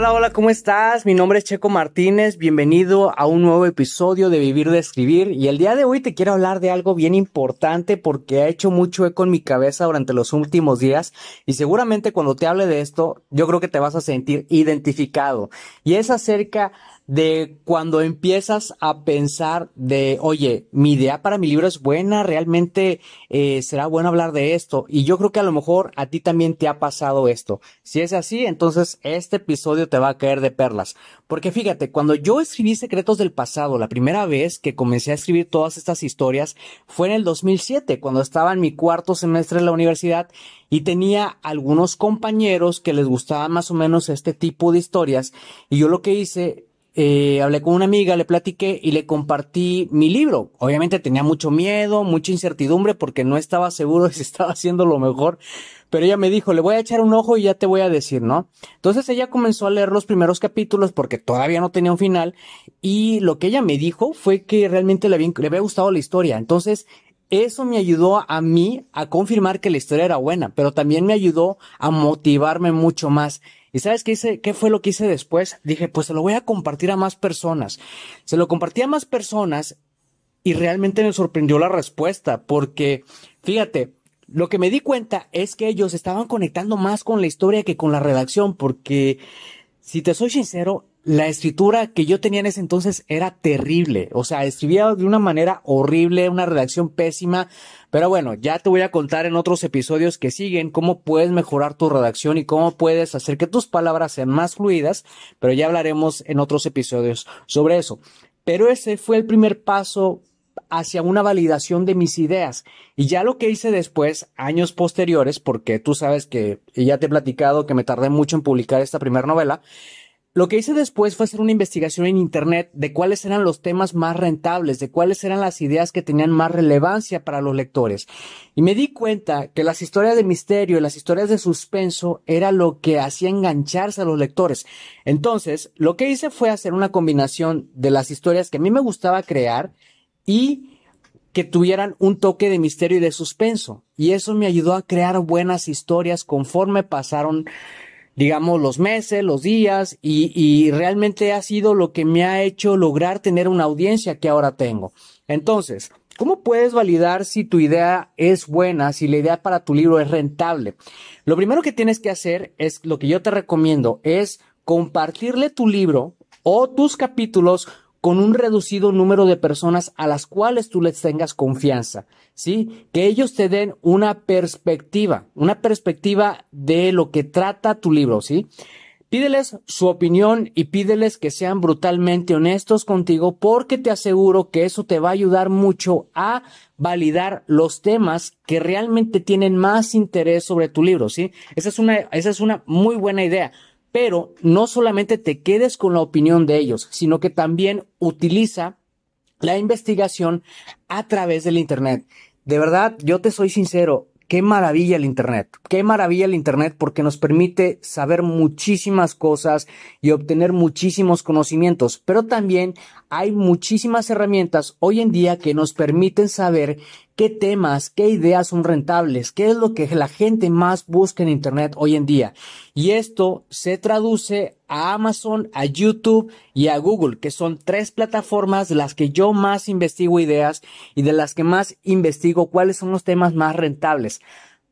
Hola, hola, ¿cómo estás? Mi nombre es Checo Martínez, bienvenido a un nuevo episodio de Vivir de Escribir. Y el día de hoy te quiero hablar de algo bien importante porque ha hecho mucho eco en mi cabeza durante los últimos días. Y seguramente cuando te hable de esto yo creo que te vas a sentir identificado. Y es acerca de cuando empiezas a pensar de, oye, mi idea para mi libro es buena, realmente eh, será bueno hablar de esto. Y yo creo que a lo mejor a ti también te ha pasado esto. Si es así, entonces este episodio te va a caer de perlas. Porque fíjate, cuando yo escribí Secretos del Pasado, la primera vez que comencé a escribir todas estas historias fue en el 2007, cuando estaba en mi cuarto semestre de la universidad y tenía algunos compañeros que les gustaba más o menos este tipo de historias. Y yo lo que hice eh, hablé con una amiga, le platiqué y le compartí mi libro. Obviamente tenía mucho miedo, mucha incertidumbre porque no estaba seguro de si estaba haciendo lo mejor, pero ella me dijo, le voy a echar un ojo y ya te voy a decir, ¿no? Entonces ella comenzó a leer los primeros capítulos porque todavía no tenía un final y lo que ella me dijo fue que realmente le había, le había gustado la historia. Entonces eso me ayudó a mí a confirmar que la historia era buena, pero también me ayudó a motivarme mucho más. ¿Y sabes qué hice? ¿Qué fue lo que hice después? Dije, pues se lo voy a compartir a más personas. Se lo compartí a más personas y realmente me sorprendió la respuesta porque, fíjate, lo que me di cuenta es que ellos estaban conectando más con la historia que con la redacción porque, si te soy sincero, la escritura que yo tenía en ese entonces era terrible. O sea, escribía de una manera horrible, una redacción pésima. Pero bueno, ya te voy a contar en otros episodios que siguen cómo puedes mejorar tu redacción y cómo puedes hacer que tus palabras sean más fluidas. Pero ya hablaremos en otros episodios sobre eso. Pero ese fue el primer paso hacia una validación de mis ideas. Y ya lo que hice después, años posteriores, porque tú sabes que ya te he platicado que me tardé mucho en publicar esta primera novela, lo que hice después fue hacer una investigación en Internet de cuáles eran los temas más rentables, de cuáles eran las ideas que tenían más relevancia para los lectores. Y me di cuenta que las historias de misterio y las historias de suspenso era lo que hacía engancharse a los lectores. Entonces, lo que hice fue hacer una combinación de las historias que a mí me gustaba crear y que tuvieran un toque de misterio y de suspenso. Y eso me ayudó a crear buenas historias conforme pasaron digamos, los meses, los días, y, y realmente ha sido lo que me ha hecho lograr tener una audiencia que ahora tengo. Entonces, ¿Cómo puedes validar si tu idea es buena, si la idea para tu libro es rentable? Lo primero que tienes que hacer es lo que yo te recomiendo, es compartirle tu libro o tus capítulos con un reducido número de personas a las cuales tú les tengas confianza, ¿sí? Que ellos te den una perspectiva, una perspectiva de lo que trata tu libro, ¿sí? Pídeles su opinión y pídeles que sean brutalmente honestos contigo porque te aseguro que eso te va a ayudar mucho a validar los temas que realmente tienen más interés sobre tu libro, ¿sí? Esa es una, esa es una muy buena idea pero no solamente te quedes con la opinión de ellos, sino que también utiliza la investigación a través del Internet. De verdad, yo te soy sincero, qué maravilla el Internet, qué maravilla el Internet porque nos permite saber muchísimas cosas y obtener muchísimos conocimientos, pero también hay muchísimas herramientas hoy en día que nos permiten saber qué temas, qué ideas son rentables, qué es lo que la gente más busca en Internet hoy en día. Y esto se traduce a Amazon, a YouTube y a Google, que son tres plataformas de las que yo más investigo ideas y de las que más investigo cuáles son los temas más rentables.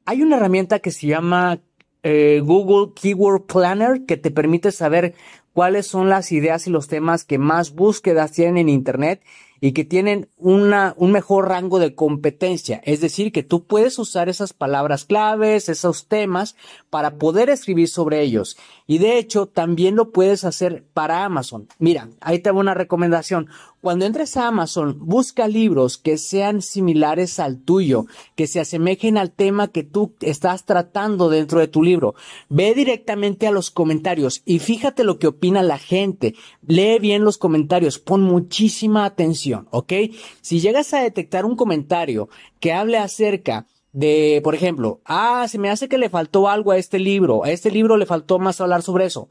Hay una herramienta que se llama eh, Google Keyword Planner que te permite saber cuáles son las ideas y los temas que más búsquedas tienen en Internet y que tienen una, un mejor rango de competencia. Es decir, que tú puedes usar esas palabras claves, esos temas para poder escribir sobre ellos. Y de hecho, también lo puedes hacer para Amazon. Mira, ahí te hago una recomendación. Cuando entres a Amazon, busca libros que sean similares al tuyo, que se asemejen al tema que tú estás tratando dentro de tu libro. Ve directamente a los comentarios y fíjate lo que opina la gente. Lee bien los comentarios, pon muchísima atención, ¿ok? Si llegas a detectar un comentario que hable acerca de, por ejemplo, ah, se me hace que le faltó algo a este libro, a este libro le faltó más hablar sobre eso.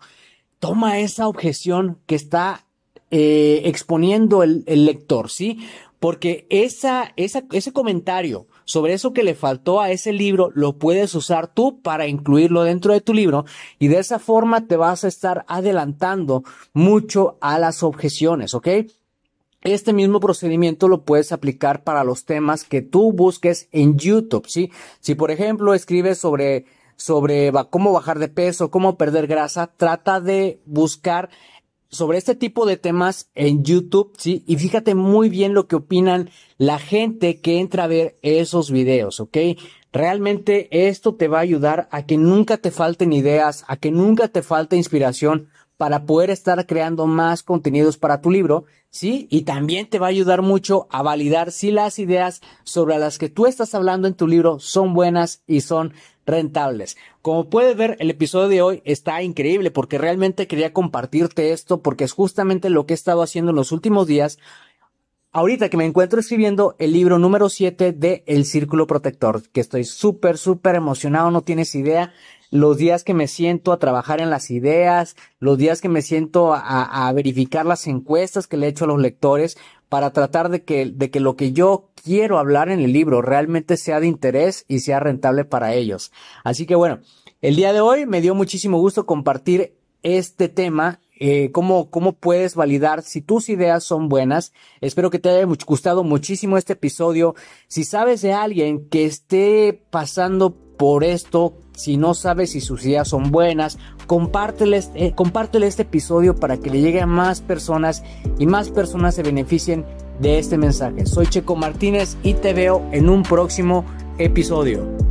Toma esa objeción que está eh, exponiendo el, lector, ¿sí? Porque esa, esa, ese comentario sobre eso que le faltó a ese libro lo puedes usar tú para incluirlo dentro de tu libro y de esa forma te vas a estar adelantando mucho a las objeciones, ¿ok? Este mismo procedimiento lo puedes aplicar para los temas que tú busques en YouTube, ¿sí? Si por ejemplo escribes sobre sobre cómo bajar de peso, cómo perder grasa, trata de buscar sobre este tipo de temas en YouTube, ¿sí? Y fíjate muy bien lo que opinan la gente que entra a ver esos videos, ¿ok? Realmente esto te va a ayudar a que nunca te falten ideas, a que nunca te falte inspiración para poder estar creando más contenidos para tu libro, ¿sí? Y también te va a ayudar mucho a validar si las ideas sobre las que tú estás hablando en tu libro son buenas y son rentables. Como puedes ver, el episodio de hoy está increíble porque realmente quería compartirte esto porque es justamente lo que he estado haciendo en los últimos días. Ahorita que me encuentro escribiendo el libro número 7 de El Círculo Protector, que estoy súper, súper emocionado, no tienes idea los días que me siento a trabajar en las ideas, los días que me siento a, verificar las encuestas que le he hecho a los lectores para tratar de que, de que lo que yo quiero hablar en el libro realmente sea de interés y sea rentable para ellos. Así que bueno, el día de hoy me dio muchísimo gusto compartir este tema eh, cómo, cómo puedes validar si tus ideas son buenas. Espero que te haya gustado muchísimo este episodio. Si sabes de alguien que esté pasando por esto, si no sabes si sus ideas son buenas, compártele, eh, compártele este episodio para que le llegue a más personas y más personas se beneficien de este mensaje. Soy Checo Martínez y te veo en un próximo episodio.